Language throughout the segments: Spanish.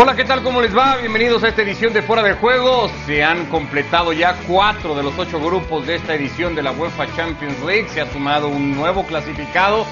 Hola, ¿qué tal? ¿Cómo les va? Bienvenidos a esta edición de Fuera de Juego. Se han completado ya cuatro de los ocho grupos de esta edición de la UEFA Champions League. Se ha sumado un nuevo clasificado,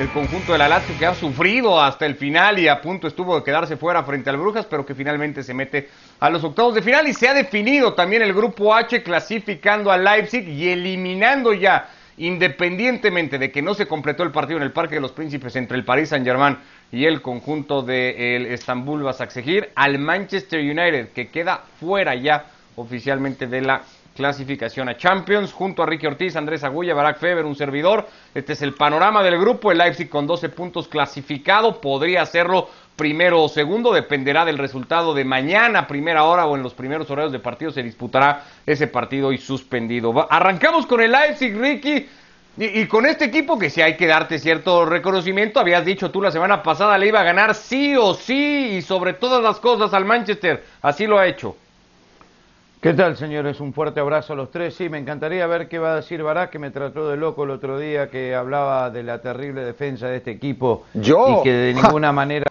el conjunto de la Lazio que ha sufrido hasta el final y a punto estuvo de quedarse fuera frente al Brujas, pero que finalmente se mete a los octavos de final y se ha definido también el grupo H clasificando a Leipzig y eliminando ya independientemente de que no se completó el partido en el Parque de los Príncipes entre el Paris Saint-Germain y el conjunto del de Estambul Basaksehir, al Manchester United, que queda fuera ya oficialmente de la clasificación a Champions, junto a Ricky Ortiz, Andrés Agulla, Barack Feber, un servidor. Este es el panorama del grupo, el Leipzig con 12 puntos clasificado, podría hacerlo primero o segundo, dependerá del resultado de mañana, primera hora o en los primeros horarios de partido se disputará ese partido y suspendido. Arrancamos con el Leipzig, Ricky. Y, con este equipo que sí hay que darte cierto reconocimiento, habías dicho tú la semana pasada le iba a ganar sí o sí y sobre todas las cosas al Manchester, así lo ha hecho. ¿Qué tal, señores? Un fuerte abrazo a los tres. Sí, me encantaría ver qué va a decir Barak, que me trató de loco el otro día, que hablaba de la terrible defensa de este equipo. Yo. Y que de ninguna manera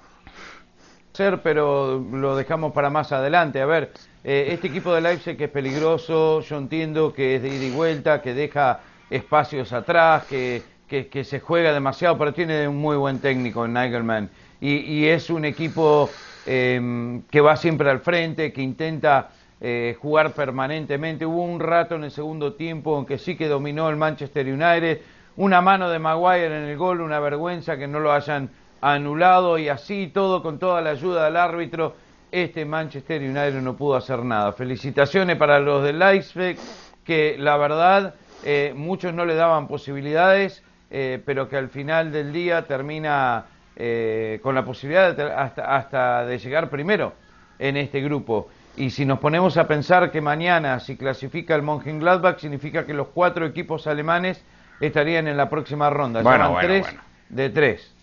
ser, pero lo dejamos para más adelante. A ver, eh, este equipo de Leipzig que es peligroso, yo entiendo que es de ida y vuelta, que deja espacios atrás, que, que, se juega demasiado, pero tiene un muy buen técnico en Nigelman. Y, y es un equipo em, que va siempre al frente, que intenta eh, jugar permanentemente. Hubo un rato en el segundo tiempo en que sí que dominó el Manchester United. Una mano de Maguire en el gol, una vergüenza que no lo hayan anulado y así todo con toda la ayuda del árbitro. Este Manchester United no pudo hacer nada. Felicitaciones para los de Leipzig, que la verdad eh, muchos no le daban posibilidades, eh, pero que al final del día termina eh, con la posibilidad hasta, hasta de llegar primero en este grupo. Y si nos ponemos a pensar que mañana, si clasifica el Mönchengladbach, significa que los cuatro equipos alemanes estarían en la próxima ronda. Bueno, tres de tres.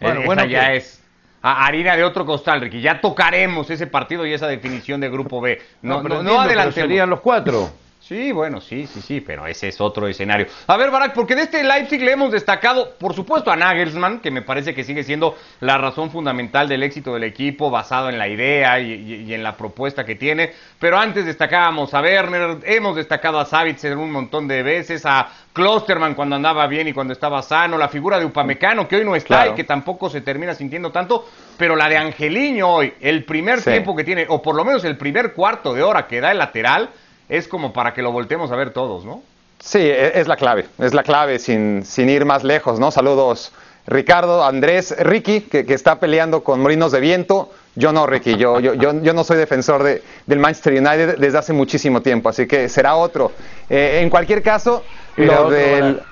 Bueno, bueno, ya es harina de otro costal, Ricky. Ya tocaremos ese partido y esa definición de grupo B. No, no, no, serían los cuatro. Sí, bueno, sí, sí, sí, pero ese es otro escenario. A ver, Barack, porque de este Leipzig le hemos destacado, por supuesto, a Nagelsmann, que me parece que sigue siendo la razón fundamental del éxito del equipo, basado en la idea y, en la propuesta que tiene. Pero antes destacábamos a Werner, hemos destacado a Savitzer un montón de veces, a Klosterman cuando andaba bien y cuando estaba sano, la figura de Upamecano, que hoy no está y que tampoco se termina sintiendo tanto, pero la de Angeliño hoy, el primer tiempo que tiene, o por lo menos el primer cuarto de hora que da el lateral es como para que lo voltemos a ver todos, ¿no? Sí, e, es la clave, es la clave sin, sin ir más lejos, ¿no? Saludos Ricardo, Andrés, Ricky, que, está peleando con Molinos de Viento. Yo no, Ricky, yo, yo, yo, no soy defensor de, del Manchester United desde hace muchísimo tiempo, así que será otro. Eh, en cualquier caso, lo del...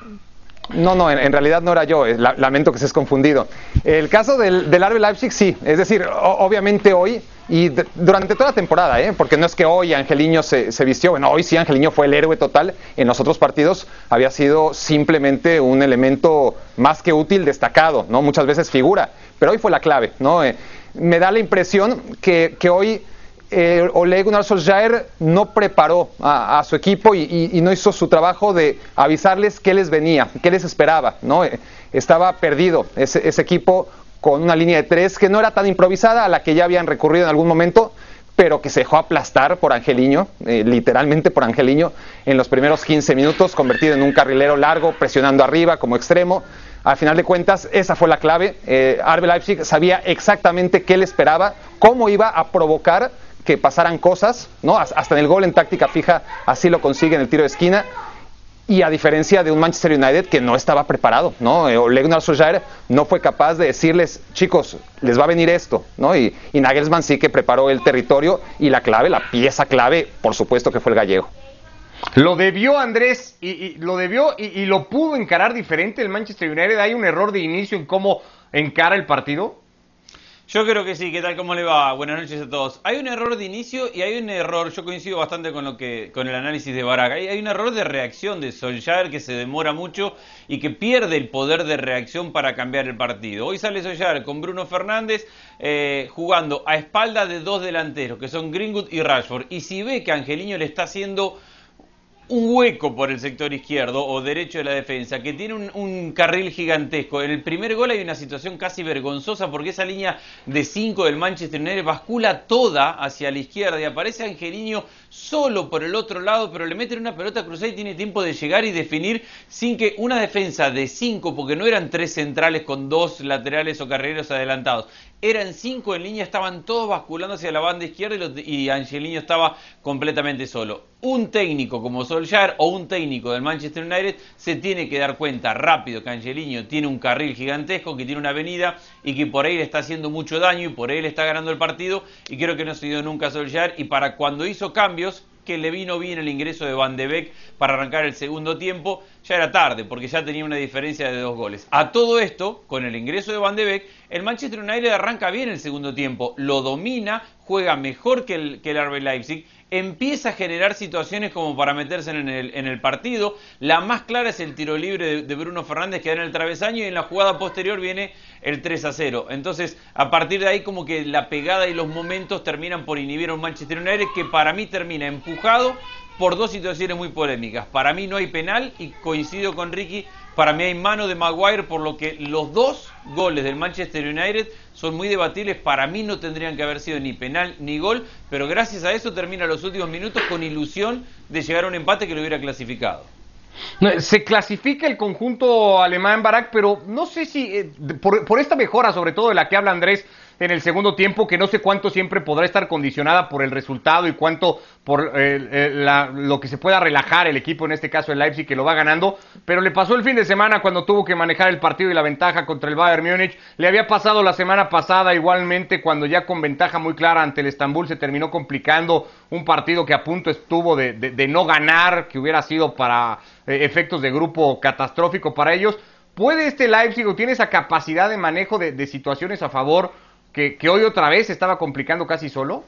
No, no, en, realidad no era yo, eh, lamento que se es confundido. El caso del, del RB Leipzig sí, es decir, obviamente hoy y durante toda la temporada, ¿eh? porque no es que hoy Angeliño se, se, vistió, bueno, hoy sí Angeliño fue el héroe total, en los otros partidos había sido simplemente un elemento más que útil, destacado, ¿no? muchas veces figura, pero hoy fue la clave. ¿no? Eh, me da la impresión que, que hoy eh, Ole Gunnar Solskjaer no preparó a, su equipo y, y, no hizo su trabajo de avisarles qué les venía, qué les esperaba. ¿no? Eh, estaba perdido ese, ese equipo con una línea de tres que no era tan improvisada a la que ya habían recurrido en algún momento, pero que se dejó aplastar por Angeliño, eh, literalmente por Angeliño, en los primeros 15 minutos, convertido en un carrilero largo, presionando arriba como extremo. Al final de cuentas, esa fue la clave. Eh, Arbe Leipzig sabía exactamente qué le esperaba, cómo iba a provocar que pasaran cosas, ¿no? Hasta en el gol en táctica fija así lo consigue en el tiro de esquina y a diferencia de un Manchester United que no estaba preparado, ¿no? Eh, Ole Gunnar Solskjaer no fue capaz de decirles, chicos, les va a venir esto, ¿no? Y, Nagelsmann sí que preparó el territorio y la clave, la pieza clave, por supuesto que fue el gallego. Lo debió Andrés y, lo debió y, y, lo pudo encarar diferente el Manchester United. Hay un error de inicio en cómo encara el partido. Yo creo que sí, ¿qué tal? ¿Cómo le va? Buenas noches a todos. Hay un error de inicio y hay un error, yo coincido bastante con lo que con el análisis de Barak. Hay, un error de reacción de Solskjaer que se demora mucho y que pierde el poder de reacción para cambiar el partido. Hoy sale Solskjaer con Bruno Fernández eh, jugando a espalda de dos delanteros, que son Greenwood y Rashford. Y si ve que Angeliño le está haciendo un hueco por el sector izquierdo o derecho de la defensa, que tiene un, carril gigantesco. En el primer gol hay una situación casi vergonzosa porque esa línea de 5 del Manchester United bascula toda hacia la izquierda y aparece Angeliño solo por el otro lado, pero le meten una pelota cruzada y tiene tiempo de llegar y definir sin que una defensa de 5, porque no eran tres centrales con dos laterales o carreros adelantados, eran cinco en línea, estaban todos basculando hacia la banda izquierda y, y Angeliño estaba completamente solo. Un técnico como Solskjaer o un técnico del Manchester United se tiene que dar cuenta rápido que Angeliño tiene un carril gigantesco, que tiene una avenida y que por ahí le está haciendo mucho daño y por ahí le está ganando el partido y creo que no se dio nunca Solskjaer y para cuando hizo cambios que le vino bien el ingreso de Van de Beek para arrancar el segundo tiempo, ya era tarde, porque ya tenía una diferencia de dos goles. A todo esto, con el ingreso de Van de Beek, el Manchester United arranca bien el segundo tiempo, lo domina, juega mejor que el, que el RB Leipzig, empieza a generar situaciones como para meterse en el, en el partido. La más clara es el tiro libre de, Bruno Fernández que da en el travesaño y en la jugada posterior viene el 3 a 0. Entonces, a partir de ahí como que la pegada y los momentos terminan por inhibir a un Manchester United que para mí termina empujado por dos situaciones muy polémicas. Para mí no hay penal y coincido con Ricky, para mí hay mano de Maguire, por lo que los dos goles del Manchester United son muy debatibles. Para mí no tendrían que haber sido ni penal ni gol, pero gracias a eso termina los últimos minutos con ilusión de llegar a un empate que lo hubiera clasificado. Se clasifica el conjunto alemán, Barak, pero no sé si eh, por, por, esta mejora, sobre todo de la que habla Andrés, en el segundo tiempo, que no sé cuánto siempre podrá estar condicionada por el resultado y cuánto por eh, eh, lo que se pueda relajar el equipo, en este caso el Leipzig, que lo va ganando, pero le pasó el fin de semana cuando tuvo que manejar el partido y la ventaja contra el Bayern Múnich, le había pasado la semana pasada igualmente cuando ya con ventaja muy clara ante el Estambul se terminó complicando un partido que a punto estuvo de, no ganar, que hubiera sido para eh, efectos de grupo catastrófico para ellos. ¿Puede este Leipzig o tiene esa capacidad de manejo de situaciones a favor? Que, hoy otra vez estaba complicando casi solo?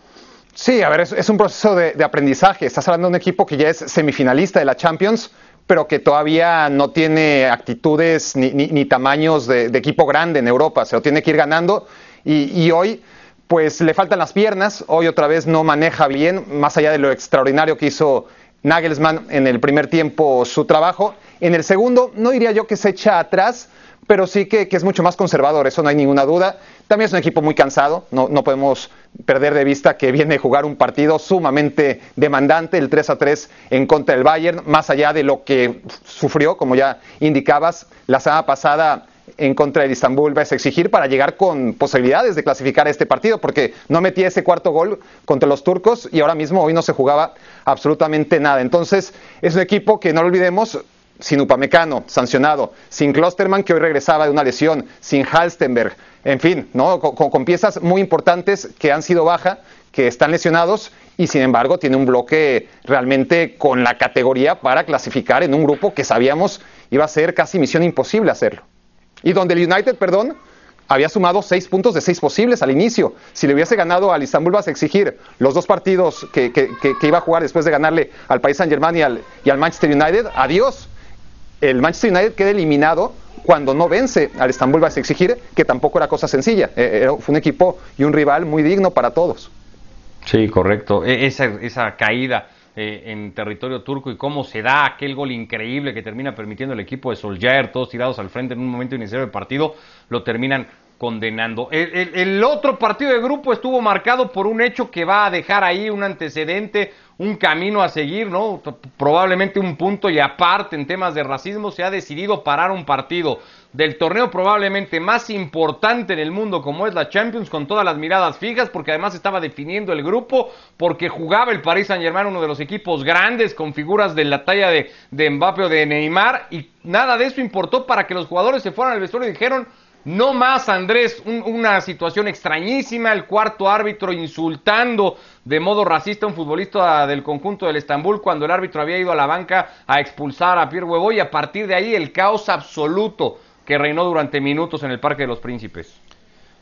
Sí, a ver, es, un proceso de, aprendizaje. Estás hablando de un equipo que ya es semifinalista de la Champions, pero que todavía no tiene actitudes ni, tamaños de, equipo grande en Europa. Se lo tiene que ir ganando y, hoy pues le faltan las piernas. Hoy otra vez no maneja bien, más allá de lo extraordinario que hizo Nagelsmann en el primer tiempo su trabajo. En el segundo, no diría yo que se echa atrás, pero sí que, que, es mucho más conservador, eso no hay ninguna duda. También es un equipo muy cansado, no, no, podemos perder de vista que viene a jugar un partido sumamente demandante, el 3 a 3 en contra del Bayern, más allá de lo que sufrió, como ya indicabas, la semana pasada en contra del Istanbul vas a exigir para llegar con posibilidades de clasificar este partido, porque no metía ese cuarto gol contra los turcos y ahora mismo hoy no se jugaba absolutamente nada. Entonces es un equipo que no lo olvidemos, sin Upamecano, sancionado, sin Klosterman, que hoy regresaba de una lesión, sin Halstenberg, en fin, ¿no? Con, piezas muy importantes que han sido baja, que están lesionados y sin embargo tiene un bloque realmente con la categoría para clasificar en un grupo que sabíamos iba a ser casi misión imposible hacerlo. Y donde el United, perdón, había sumado seis puntos de seis posibles al inicio. Si le hubiese ganado al Istanbul vas a exigir los dos partidos que, iba a jugar después de ganarle al País Saint y al, y al Manchester United, adiós el Manchester United queda eliminado cuando no vence al Estambul vas a exigir, que tampoco era cosa sencilla. Eh, fue un equipo y un rival muy digno para todos. Sí, correcto. E, esa, esa caída eh, en territorio turco y cómo se da aquel gol increíble que termina permitiendo el equipo de Solskjaer, todos tirados al frente en un momento inicial del partido, lo terminan condenando. el, otro partido de grupo estuvo marcado por un hecho que va a dejar ahí un antecedente, un camino a seguir, ¿no? Probablemente un punto y aparte en temas de racismo se ha decidido parar un partido del torneo probablemente más importante en el mundo como es la Champions con todas las miradas fijas porque además estaba definiendo el grupo porque jugaba el Paris Saint Germain uno de los equipos grandes con figuras de la talla de, de Mbappé o de Neymar y nada de eso importó para que los jugadores se fueran al vestuario y dijeron no más, Andrés, una situación extrañísima, el cuarto árbitro insultando de modo racista a un futbolista del conjunto del Estambul cuando el árbitro había ido a la banca a expulsar a Pierre Huevo y a partir de ahí el caos absoluto que reinó durante minutos en el Parque de los Príncipes.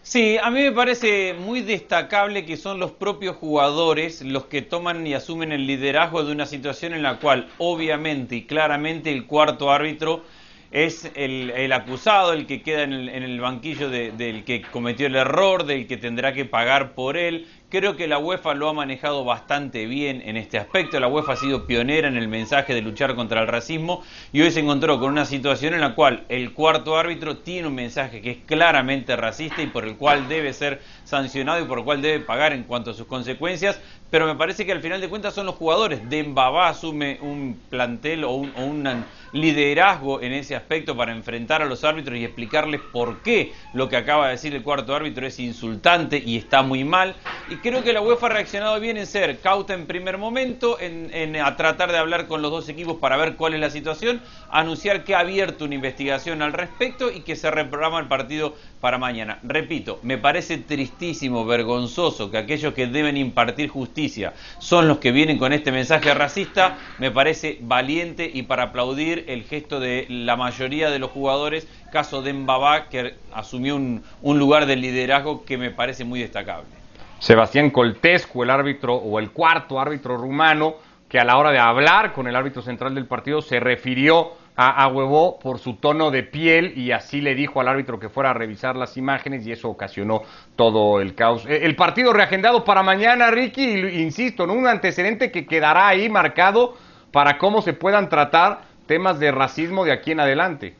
Sí, a mí me parece muy destacable que son los propios jugadores los que toman y asumen el liderazgo de una situación en la cual obviamente y claramente el cuarto árbitro es el, acusado, el que queda en el, banquillo del que cometió el error, del que tendrá que pagar por él, Creo que la UEFA lo ha manejado bastante bien en este aspecto. La UEFA ha sido pionera en el mensaje de luchar contra el racismo y hoy se encontró con una situación en la cual el cuarto árbitro tiene un mensaje que es claramente racista y por el cual debe ser sancionado y por el cual debe pagar en cuanto a sus consecuencias. Pero me parece que al final de cuentas son los jugadores. Dembaba asume un plantel o un, liderazgo en ese aspecto para enfrentar a los árbitros y explicarles por qué lo que acaba de decir el cuarto árbitro es insultante y está muy mal. Creo que la UEFA ha reaccionado bien en ser cauta en primer momento, en, a tratar de hablar con los dos equipos para ver cuál es la situación, anunciar que ha abierto una investigación al respecto y que se reprograma el partido para mañana. Repito, me parece tristísimo, vergonzoso que aquellos que deben impartir justicia son los que vienen con este mensaje racista. Me parece valiente y para aplaudir el gesto de la mayoría de los jugadores, caso de Mbaba, que asumió un, un lugar de liderazgo que me parece muy destacable. Sebastián Coltescu, el árbitro o el cuarto árbitro rumano, que a la hora de hablar con el árbitro central del partido se refirió a, Huevo por su tono de piel y así le dijo al árbitro que fuera a revisar las imágenes y eso ocasionó todo el caos. Eh, el partido reagendado para mañana, Ricky, insisto, en un antecedente que quedará ahí marcado para cómo se puedan tratar temas de racismo de aquí en adelante.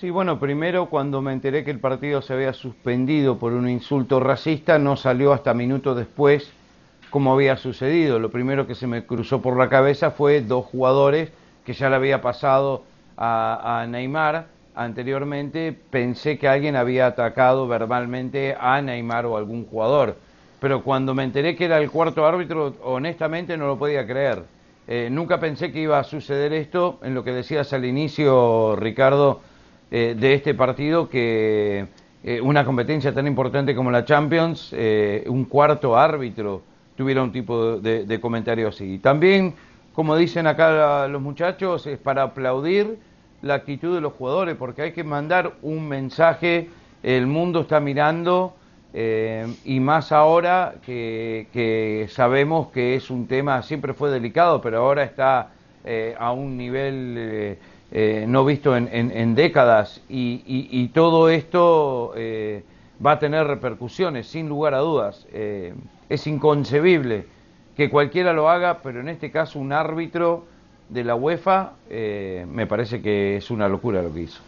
Sí, bueno, primero cuando me enteré que el partido se había suspendido por un insulto racista, no salió hasta minutos después cómo había sucedido. Lo primero que se me cruzó por la cabeza fue dos jugadores que ya le había pasado a, a Neymar anteriormente. Pensé que alguien había atacado verbalmente a Neymar o algún jugador. Pero cuando me enteré que era el cuarto árbitro, honestamente no lo podía creer. Eh, nunca pensé que iba a suceder esto en lo que decías al inicio, Ricardo, eh, de este partido, que eh, una competencia tan importante como la Champions, eh, un cuarto árbitro tuviera un tipo de, de comentario así. También, como dicen acá los muchachos, es para aplaudir la actitud de los jugadores, porque hay que mandar un mensaje, el mundo está mirando, y más ahora que, que, sabemos que es un tema, siempre fue delicado, pero ahora está a un nivel eh, no visto en, en, en décadas y, todo esto eh, va a tener repercusiones, sin lugar a dudas. Eh, es inconcebible que cualquiera lo haga, pero en este caso un árbitro de la UEFA me parece que es una locura lo que hizo.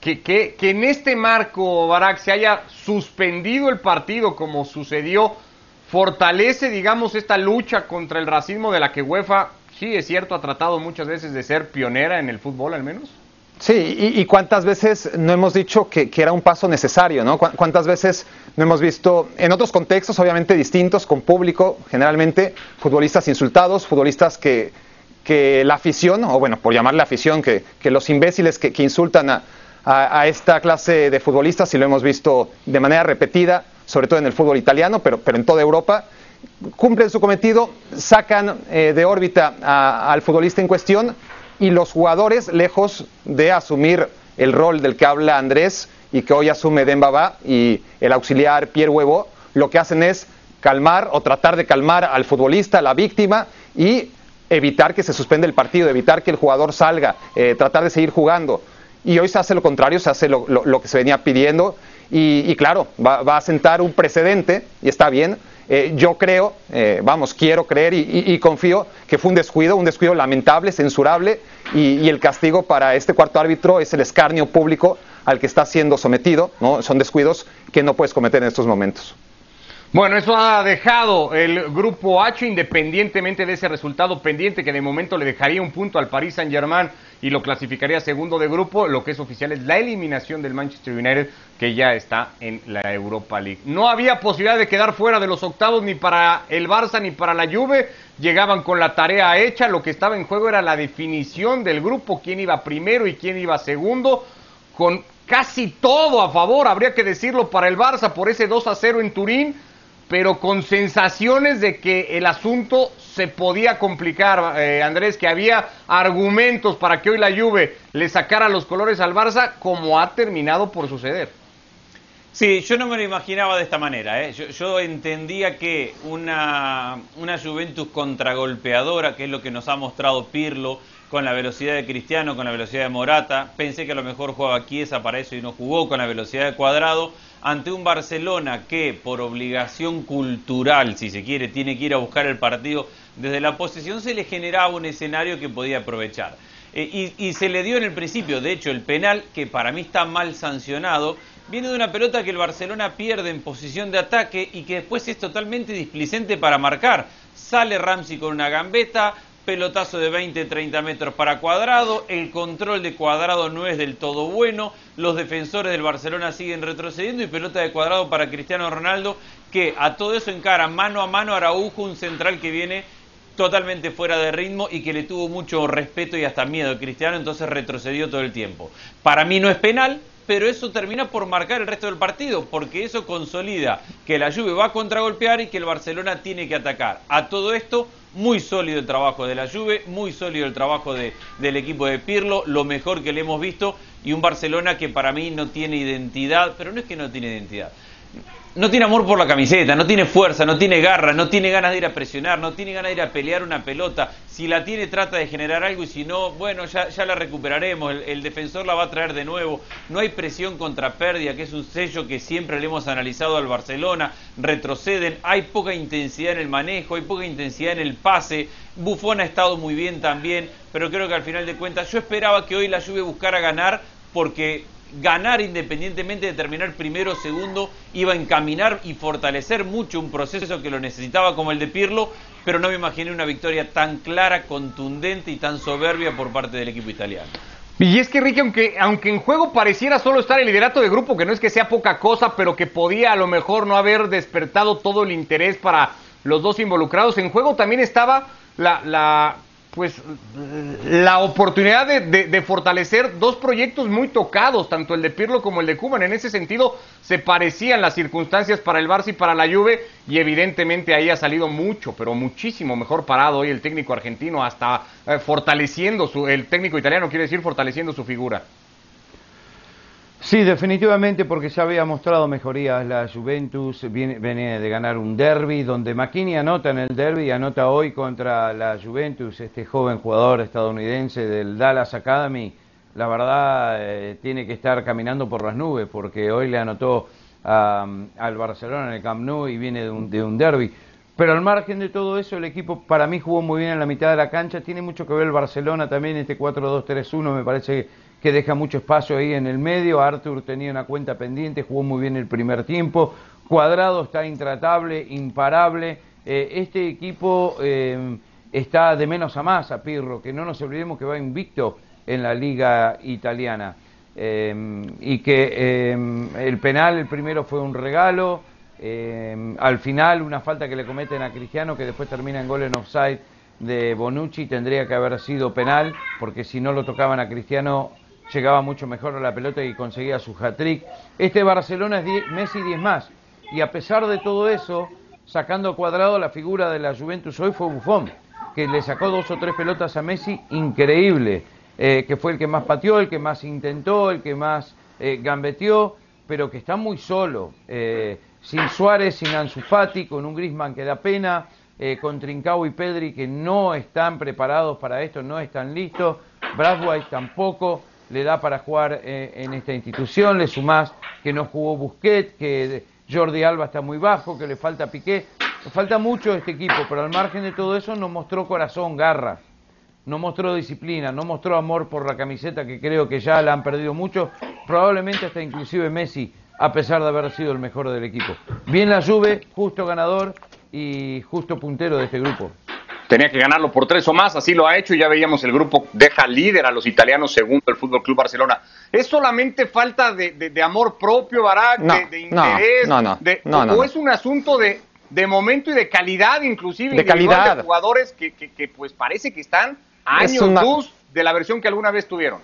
Que, que, que en este marco, Barak, se haya suspendido el partido como sucedió, fortalece, digamos, esta lucha contra el racismo de la que UEFA sí, es cierto, ha tratado muchas veces de ser pionera en el fútbol al menos. Sí, y, y cuántas veces no hemos dicho que, que, era un paso necesario, ¿no? Cuántas veces no hemos visto, en otros contextos obviamente distintos, con público, generalmente, futbolistas insultados, futbolistas que, que la afición, o bueno, por llamarle afición, que, que los imbéciles que, insultan a, a, a, esta clase de futbolistas, y lo hemos visto de manera repetida, sobre todo en el fútbol italiano, pero, pero en toda Europa, cumplen su cometido, sacan eh, de órbita al futbolista en cuestión y los jugadores, lejos de asumir el rol del que habla Andrés y que hoy asume Dembaba y el auxiliar Pierre Huevo, lo que hacen es calmar o tratar de calmar al futbolista, a la víctima y evitar que se suspenda el partido, evitar que el jugador salga, eh, tratar de seguir jugando. Y hoy se hace lo contrario, se hace lo, que se venía pidiendo y, claro, va, a sentar un precedente y está bien, eh, yo creo, eh, vamos, quiero creer y, confío que fue un descuido, un descuido lamentable, censurable, y, y, el castigo para este cuarto árbitro es el escarnio público al que está siendo sometido, ¿no? Son descuidos que no puedes cometer en estos momentos. Bueno, eso ha dejado el grupo H, independientemente de ese resultado pendiente que de momento le dejaría un punto al Paris Saint Germain y lo clasificaría segundo de grupo, lo que es oficial es la eliminación del Manchester United que ya está en la Europa League. No había posibilidad de quedar fuera de los octavos ni para el Barça ni para la Juve, llegaban con la tarea hecha, lo que estaba en juego era la definición del grupo, quién iba primero y quién iba segundo, con casi todo a favor, habría que decirlo, para el Barça por ese 2 a 0 en Turín pero con sensaciones de que el asunto se podía complicar, eh, Andrés, que había argumentos para que hoy la Juve le sacara los colores al Barça, como ha terminado por suceder. Sí, yo no me lo imaginaba de esta manera. ¿eh? Yo, entendía que una, una Juventus contragolpeadora, que es lo que nos ha mostrado Pirlo, con la velocidad de Cristiano, con la velocidad de Morata, pensé que a lo mejor jugaba Chiesa para eso y no jugó con la velocidad de Cuadrado ante un Barcelona que por obligación cultural, si se quiere, tiene que ir a buscar el partido desde la posición, se le generaba un escenario que podía aprovechar. Eh, y, y, se le dio en el principio, de hecho, el penal, que para mí está mal sancionado, viene de una pelota que el Barcelona pierde en posición de ataque y que después es totalmente displicente para marcar. Sale Ramsey con una gambeta, pelotazo de 20-30 metros para Cuadrado, el control de Cuadrado no es del todo bueno, los defensores del Barcelona siguen retrocediendo y pelota de Cuadrado para Cristiano Ronaldo, que a todo eso encara mano a mano Araujo, un central que viene totalmente fuera de ritmo y que le tuvo mucho respeto y hasta miedo a Cristiano, entonces retrocedió todo el tiempo. Para mí no es penal, pero eso termina por marcar el resto del partido, porque eso consolida que la Juve va a contragolpear y que el Barcelona tiene que atacar. A todo esto, muy sólido el trabajo de la Juve, muy sólido el trabajo de, del equipo de Pirlo, lo mejor que le hemos visto, y un Barcelona que para mí no tiene identidad, pero no es que no tiene identidad no tiene amor por la camiseta, no tiene fuerza, no tiene garra, no tiene ganas de ir a presionar, no tiene ganas de ir a pelear una pelota. Si la tiene, trata de generar algo y si no, bueno, ya, la recuperaremos. El, defensor la va a traer de nuevo. No hay presión contra pérdida, que es un sello que siempre le hemos analizado al Barcelona. Retroceden, hay poca intensidad en el manejo, hay poca intensidad en el pase. Bufón ha estado muy bien también, pero creo que al final de cuentas yo esperaba que hoy la Juve buscara ganar porque ganar independientemente de terminar primero o segundo, iba a encaminar y fortalecer mucho un proceso que lo necesitaba como el de Pirlo, pero no me imaginé una victoria tan clara, contundente y tan soberbia por parte del equipo italiano. Y es que Ricky, aunque, aunque en juego pareciera solo estar el liderato de grupo, que no es que sea poca cosa, pero que podía a lo mejor no haber despertado todo el interés para los dos involucrados, en juego también estaba la, la pues la oportunidad de, fortalecer dos proyectos muy tocados, tanto el de Pirlo como el de Cuban. En ese sentido, se parecían las circunstancias para el Barça y para la Juve, y evidentemente ahí ha salido mucho, pero muchísimo mejor parado hoy el técnico argentino, hasta eh, fortaleciendo su, el técnico italiano quiere decir fortaleciendo su figura. Sí, definitivamente porque ya había mostrado mejorías la Juventus, viene, de ganar un derby donde McKinney anota en el derby y anota hoy contra la Juventus, este joven jugador estadounidense del Dallas Academy, la verdad eh, tiene que estar caminando por las nubes porque hoy le anotó al Barcelona en el Camp Nou y viene de un, de un derby. Pero al margen de todo eso, el equipo para mí jugó muy bien en la mitad de la cancha, tiene mucho que ver el Barcelona también, este 4-2-3-1 me parece que que deja mucho espacio ahí en el medio. Arthur tenía una cuenta pendiente, jugó muy bien el primer tiempo. Cuadrado está intratable, imparable. Eh, este equipo eh, está de menos a más a Pirro, que no nos olvidemos que va invicto en la liga italiana. Eh, y que el penal, el primero fue un regalo. al final, una falta que le cometen a Cristiano, que después termina en gol en offside de Bonucci, tendría que haber sido penal, porque si no lo tocaban a Cristiano llegaba mucho mejor a la pelota y conseguía su hat-trick. Este Barcelona es Messi 10 más. Y a pesar de todo eso, sacando cuadrado la figura de la Juventus hoy fue Buffon, que le sacó dos o tres pelotas a Messi, increíble, eh, que fue el que más pateó, el que más intentó, el que más eh, gambeteó, pero que está muy solo, eh, sin Suárez, sin Ansu Fati, con un Grisman que da pena, con Trincao y Pedri que no están preparados para esto, no están listos, Bradway tampoco, le da para jugar eh, en esta institución, le sumás que no jugó Busquet, que Jordi Alba está muy bajo, que le falta Piqué, falta mucho este equipo, pero al margen de todo eso no mostró corazón, garra, no mostró disciplina, no mostró amor por la camiseta que creo que ya la han perdido mucho, probablemente hasta inclusive Messi, a pesar de haber sido el mejor del equipo. Bien la Juve, justo ganador y justo puntero de este grupo tenía que ganarlo por tres o más, así lo ha hecho y ya veíamos el grupo deja líder a los italianos segundo el Fútbol Club Barcelona. ¿Es solamente falta de, amor propio, Barak, de, interés? No, no, no, ¿O es un asunto de, momento y de calidad, inclusive, de calidad de jugadores que, que, pues parece que están años luz de la versión que alguna vez tuvieron?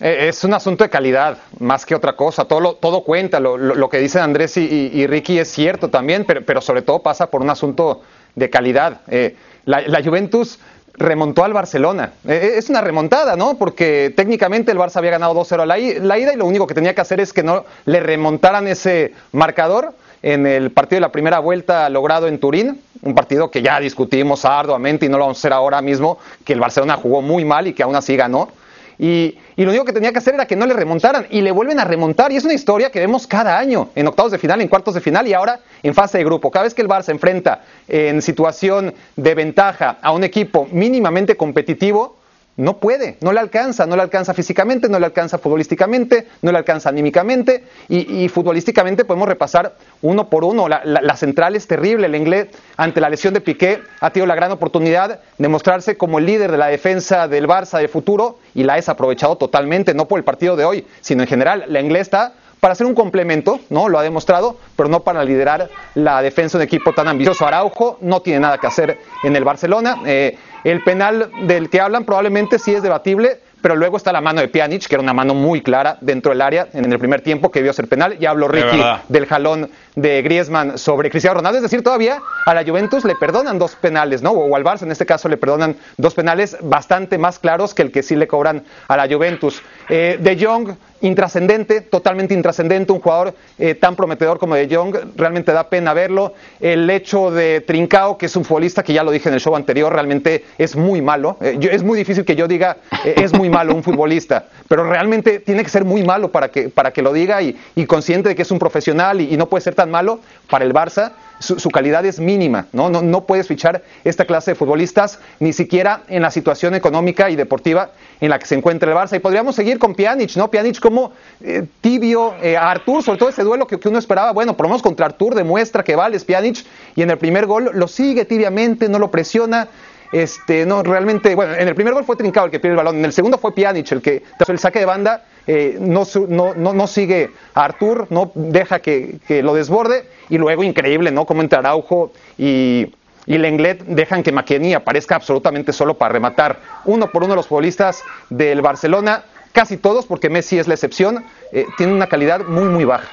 Eh, es un asunto de calidad, más que otra cosa. Todo, todo cuenta. Lo, lo, que dicen Andrés y, Ricky es cierto también, pero, pero sobre todo pasa por un asunto de calidad. Eh, la, Juventus remontó al Barcelona. E, e, es una remontada, ¿no? Porque técnicamente el Barça había ganado 2-0 la, la, ida y lo único que tenía que hacer es que no le remontaran ese marcador en el partido de la primera vuelta logrado en Turín, un partido que ya discutimos arduamente y no lo vamos a hacer ahora mismo, que el Barcelona jugó muy mal y que aún así ganó. Y, lo único que tenía que hacer era que no le remontaran y le vuelven a remontar. Y es una historia que vemos cada año en octavos de final, en cuartos de final y ahora en fase de grupo. Cada vez que el Barça enfrenta en situación de ventaja a un equipo mínimamente competitivo, no puede, no le alcanza, no le alcanza físicamente, no le alcanza futbolísticamente, no le alcanza anímicamente y, futbolísticamente podemos repasar uno por uno. La, central es terrible, el inglés ante la lesión de Piqué ha tenido la gran oportunidad de mostrarse como el líder de la defensa del Barça de futuro y la ha desaprovechado totalmente, no por el partido de hoy, sino en general. La inglés está para ser un complemento, ¿no? Lo ha demostrado, pero no para liderar la defensa de un equipo tan ambicioso. Araujo no tiene nada que hacer en el Barcelona. Eh, el penal del que hablan probablemente sí es debatible, pero luego está la mano de Pjanic, que era una mano muy clara dentro del área en el primer tiempo que vio ser penal. Ya habló Ricky del jalón de Griezmann sobre Cristiano Ronaldo. Es decir, todavía a la Juventus le perdonan dos penales, ¿no? O al Barça en este caso le perdonan dos penales bastante más claros que el que sí le cobran a la Juventus. Eh, de Jong intrascendente, totalmente intrascendente, un jugador eh, tan prometedor como De Jong, realmente da pena verlo. El hecho de Trincao, que es un futbolista que ya lo dije en el show anterior, realmente es muy malo. Eh, es muy difícil que yo diga eh, es muy malo un futbolista, pero realmente tiene que ser muy malo para que, para que lo diga y, consciente de que es un profesional y, y no puede ser tan malo para el Barça su, calidad es mínima, ¿no? ¿no? No puedes fichar esta clase de futbolistas ni siquiera en la situación económica y deportiva en la que se encuentra el Barça. Y podríamos seguir con Pjanic, ¿no? Pjanic como eh, tibio eh, a Artur, sobre todo ese duelo que, uno esperaba, bueno, por lo menos contra Artur demuestra que vale Pjanic y en el primer gol lo sigue tibiamente, no lo presiona. Este, no, realmente, bueno, en el primer gol fue Trincado el que pierde el balón, en el segundo fue Pjanic el que, tras el saque de banda, eh, no, no, sigue a Artur, no deja que, lo desborde y luego increíble, ¿no? Como entre Araujo y, y Lenglet dejan que McKennie aparezca absolutamente solo para rematar uno por uno los futbolistas del Barcelona, casi todos, porque Messi es la excepción, eh, tienen una calidad muy, muy baja.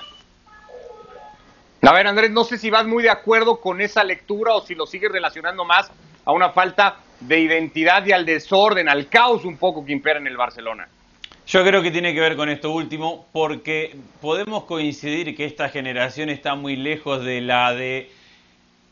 A ver, Andrés, no sé si vas muy de acuerdo con esa lectura o si lo sigues relacionando más a una falta de identidad y al desorden, al caos un poco que impera en el Barcelona. Yo creo que tiene que ver con esto último, porque podemos coincidir que esta generación está muy lejos de la de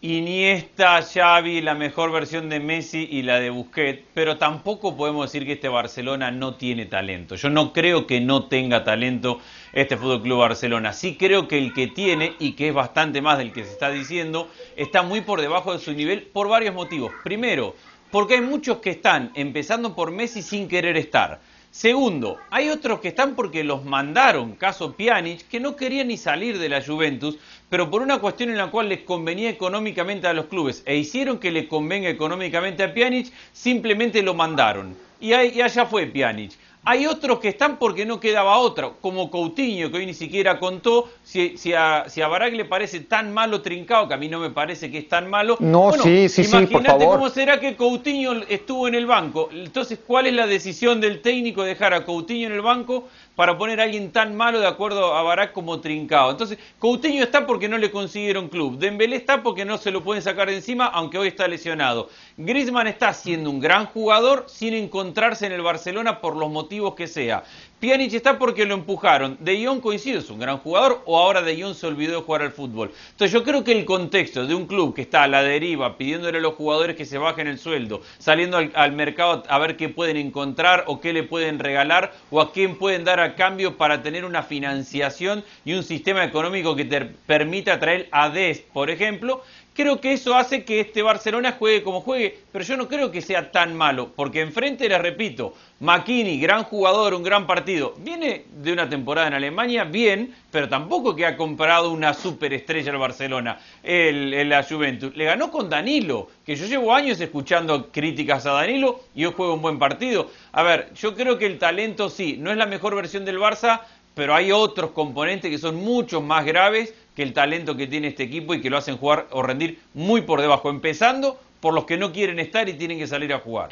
Iniesta, Xavi, la mejor versión de Messi y la de Busquets, pero tampoco podemos decir que este Barcelona no tiene talento. Yo no creo que no tenga talento este Fútbol Club Barcelona. Sí creo que el que tiene y que es bastante más del que se está diciendo, está muy por debajo de su nivel por varios motivos. Primero, porque hay muchos que están empezando por Messi sin querer estar. Segundo, hay otros que están porque los mandaron, caso Pjanic, que no querían ni salir de la Juventus, pero por una cuestión en la cual les convenía económicamente a los clubes e hicieron que le convenga económicamente a Pjanic, simplemente lo mandaron. Y, ahí, y allá fue Pjanic. Hay otros que están porque no quedaba otra, como Coutinho, que hoy ni siquiera contó. Si, si, a, si a Barak le parece tan malo trincado, que a mí no me parece que es tan malo. No, sí, sí, sí, por favor. cómo será que Coutinho estuvo en el banco. Entonces, ¿cuál es la decisión del técnico de dejar a Coutinho en el banco para poner a alguien tan malo de acuerdo a Barak como Trincao. Entonces, Coutinho está porque no le consiguieron club. Dembélé está porque no se lo pueden sacar de encima, aunque hoy está lesionado. Griezmann está siendo un gran jugador sin encontrarse en el Barcelona por los motivos que sea. Pjanic está porque lo empujaron. De Jong coincide, es un gran jugador, o ahora De Jong se olvidó de jugar al fútbol. Entonces yo creo que el contexto de un club que está a la deriva, pidiéndole a los jugadores que se bajen el sueldo, saliendo al, mercado a ver qué pueden encontrar o qué le pueden regalar o a quién pueden dar a cambio para tener una financiación y un sistema económico que te permita traer a Dest, por ejemplo, Creo que eso hace que este Barcelona juegue como juegue, pero yo no creo que sea tan malo, porque enfrente, les repito, McKinney, gran jugador, un gran partido, viene de una temporada en Alemania bien, pero tampoco que ha comprado una superestrella al Barcelona, el, la Juventus. Le ganó con Danilo, que yo llevo años escuchando críticas a Danilo y hoy juega un buen partido. A ver, yo creo que el talento sí, no es la mejor versión del Barça, pero hay otros componentes que son mucho más graves que el talento que tiene este equipo y que lo hacen jugar o rendir muy por debajo, empezando por los que no quieren estar y tienen que salir a jugar.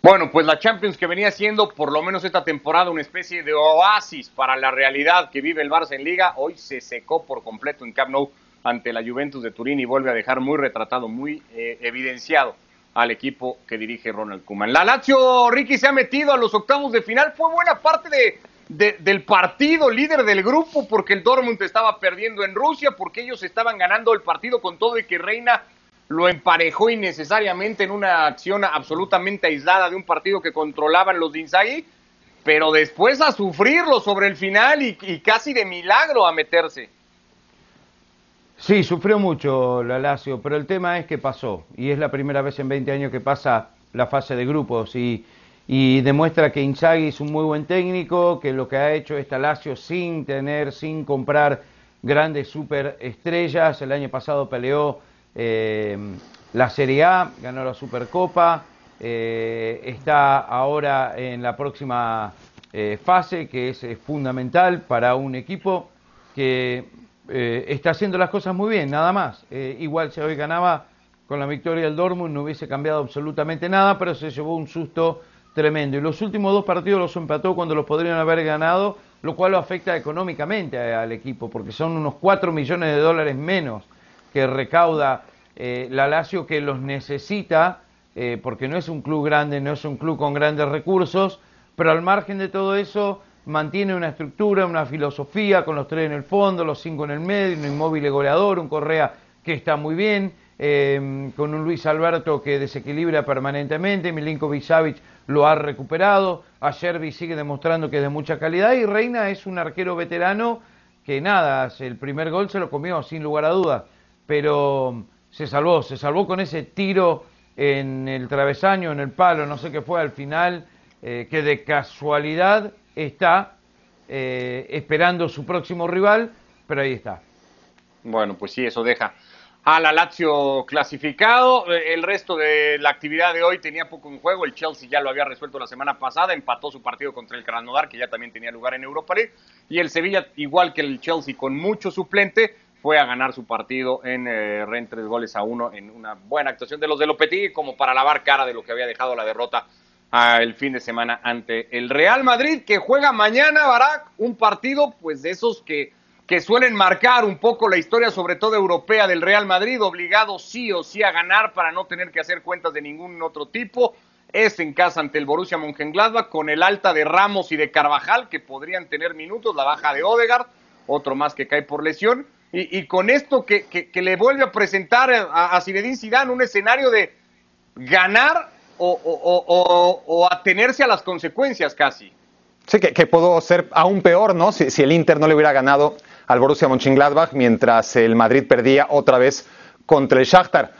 Bueno, pues la Champions que venía siendo por lo menos esta temporada una especie de oasis para la realidad que vive el Barça en Liga, hoy se secó por completo en Camp Nou ante la Juventus de Turín y vuelve a dejar muy retratado, muy eh, evidenciado al equipo que dirige Ronald Koeman. La Lazio, Ricky, se ha metido a los octavos de final, fue buena parte de del partido, líder del grupo, porque el Dortmund estaba perdiendo en Rusia, porque ellos estaban ganando el partido con todo y que Reina lo emparejó innecesariamente en una acción absolutamente aislada de un partido que controlaban los de pero después a sufrirlo sobre el final y, y casi de milagro a meterse. Sí, sufrió mucho la Lazio, pero el tema es que pasó, y es la primera vez en 20 años que pasa la fase de grupos, y, y demuestra que Inzaghi es un muy buen técnico, que lo que ha hecho esta Lazio sin tener, sin comprar grandes superestrellas, el año pasado peleó eh, la Serie A, ganó la Supercopa, eh, está ahora en la próxima eh, fase, que es, es fundamental para un equipo que está haciendo las cosas muy bien, nada más. Igual si hoy ganaba con la victoria del Dortmund no hubiese cambiado absolutamente nada, pero se llevó un susto tremendo. Y los últimos dos partidos los empató cuando los podrían haber ganado, lo cual lo afecta económicamente al equipo, porque son unos 4 millones de dólares menos que recauda eh, la Lazio, que los necesita, eh, porque no es un club grande, no es un club con grandes recursos, pero al margen de todo eso mantiene una estructura, una filosofía, con los tres en el fondo, los cinco en el medio, un inmóvil goleador, un Correa que está muy bien, eh, con un Luis Alberto que desequilibra permanentemente, Milinkovic Savic lo ha recuperado, Acerbi sigue demostrando que es de mucha calidad y Reina es un arquero veterano que nada, el primer gol se lo comió sin lugar a dudas, pero se salvó, se salvó con ese tiro en el travesaño, en el palo, no sé qué fue al final, eh, que de casualidad está eh, esperando su próximo rival, pero ahí está. Bueno, pues sí, eso deja a la Lazio clasificado. Eh, El resto de la actividad de hoy tenía poco en juego. El Chelsea ya lo había resuelto la semana pasada, empató su partido contra el Krasnodar, que ya también tenía lugar en Europa League. Y el Sevilla, igual que el Chelsea, con mucho suplente, fue a ganar su partido en eh, Ren tres goles a uno en una buena actuación de los de Lopetegui, como para lavar cara de lo que había dejado la derrota ah, el fin de semana ante el Real Madrid, que juega mañana, Barak, un partido pues de esos que, que suelen marcar un poco la historia, sobre todo europea, del Real Madrid, obligado sí o sí a ganar para no tener que hacer cuentas de ningún otro tipo. Es en casa ante el Borussia Mönchengladbach con el alta de Ramos y de Carvajal que podrían tener minutos, la baja de Odegaard, otro más que cae por lesión. Y, con esto que, que, que, le vuelve a presentar a, a Zinedine Zidane un escenario de ganar o, o, o, o, atenerse a las consecuencias casi. Sí, que, que pudo ser aún peor, ¿no? Si, si, el Inter no le hubiera ganado al Borussia Mönchengladbach mientras el Madrid perdía otra vez contra el Shakhtar.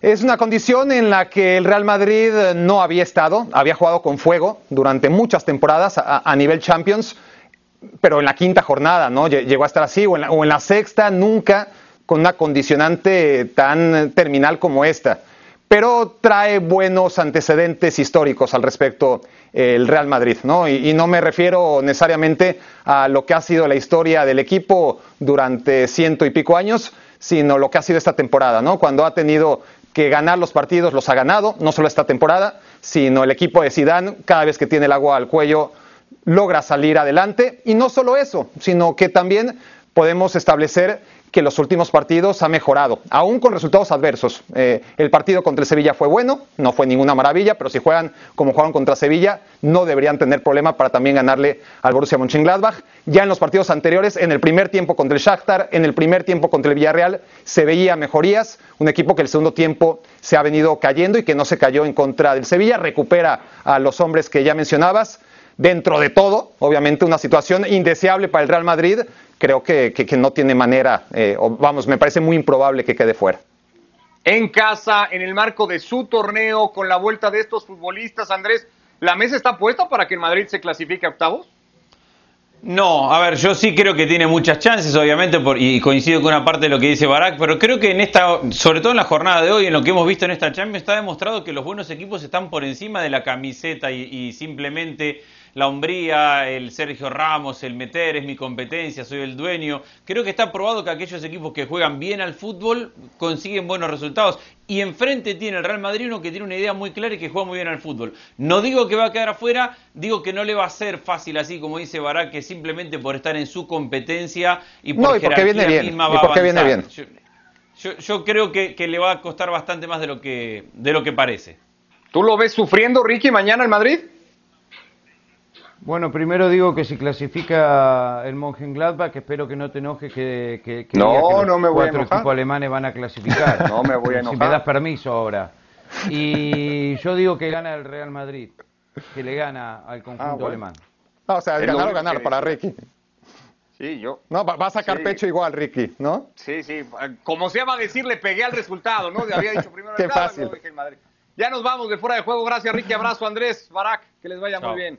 Es una condición en la que el Real Madrid no había estado, había jugado con fuego durante muchas temporadas a, nivel Champions, pero en la quinta jornada, ¿no? Llegó a estar así, o en la, o en la sexta, nunca con una condicionante tan terminal como esta pero trae buenos antecedentes históricos al respecto el Real Madrid, ¿no? Y, no me refiero necesariamente a lo que ha sido la historia del equipo durante ciento y pico años, sino lo que ha sido esta temporada, ¿no? Cuando ha tenido que ganar los partidos, los ha ganado, no solo esta temporada, sino el equipo de Zidane, cada vez que tiene el agua al cuello, logra salir adelante. Y no solo eso, sino que también podemos establecer que los últimos partidos ha mejorado, aún con resultados adversos. Eh, el partido contra el Sevilla fue bueno, no fue ninguna maravilla, pero si juegan como jugaron contra Sevilla, no deberían tener problema para también ganarle al Borussia Mönchengladbach. Ya en los partidos anteriores, en el primer tiempo contra el Shakhtar, en el primer tiempo contra el Villarreal, se veía mejorías. Un equipo que el segundo tiempo se ha venido cayendo y que no se cayó en contra del Sevilla, recupera a los hombres que ya mencionabas dentro de todo, obviamente una situación indeseable para el Real Madrid, creo que, que, que no tiene manera, eh, o vamos, me parece muy improbable que quede fuera. En casa, en el marco de su torneo, con la vuelta de estos futbolistas, Andrés, ¿la mesa está puesta para que el Madrid se clasifique a octavos? No, a ver, yo sí creo que tiene muchas chances, obviamente, por, y coincido con una parte de lo que dice Barak, pero creo que en esta, sobre todo en la jornada de hoy, en lo que hemos visto en esta Champions, está demostrado que los buenos equipos están por encima de la camiseta y, y simplemente la hombría, el Sergio Ramos, el meter, es mi competencia, soy el dueño. Creo que está probado que aquellos equipos que juegan bien al fútbol consiguen buenos resultados. Y enfrente tiene el Real Madrid uno que tiene una idea muy clara y que juega muy bien al fútbol. No digo que va a quedar afuera, digo que no le va a ser fácil así como dice Barak, que simplemente por estar en su competencia y por no, y porque viene bien, misma va y porque viene bien. Yo, yo, yo, creo que, que le va a costar bastante más de lo que, de lo que parece. ¿Tú lo ves sufriendo, Ricky, mañana el Madrid? Bueno, primero digo que si clasifica el Mönchengladbach, que espero que no te enojes que, que, que, no, que los no me voy cuatro a equipos alemanes van a clasificar. no me voy a enojar. Si me das permiso ahora. Y yo digo que gana el Real Madrid, que le gana al conjunto ah, bueno. alemán. No, o sea, Es lo ganar o ganar que para. Ricky. Sí, yo. No, va, va a sacar Sí. pecho igual, Ricky, ¿no? Sí, sí. Como se llama decir, le pegué al resultado, ¿no? Había dicho primero el Qué Gala, fácil. luego dije el Madrid. Ya nos vamos de fuera de juego. Gracias, Ricky. Abrazo, Andrés, Barak. Que les vaya Chao. muy bien.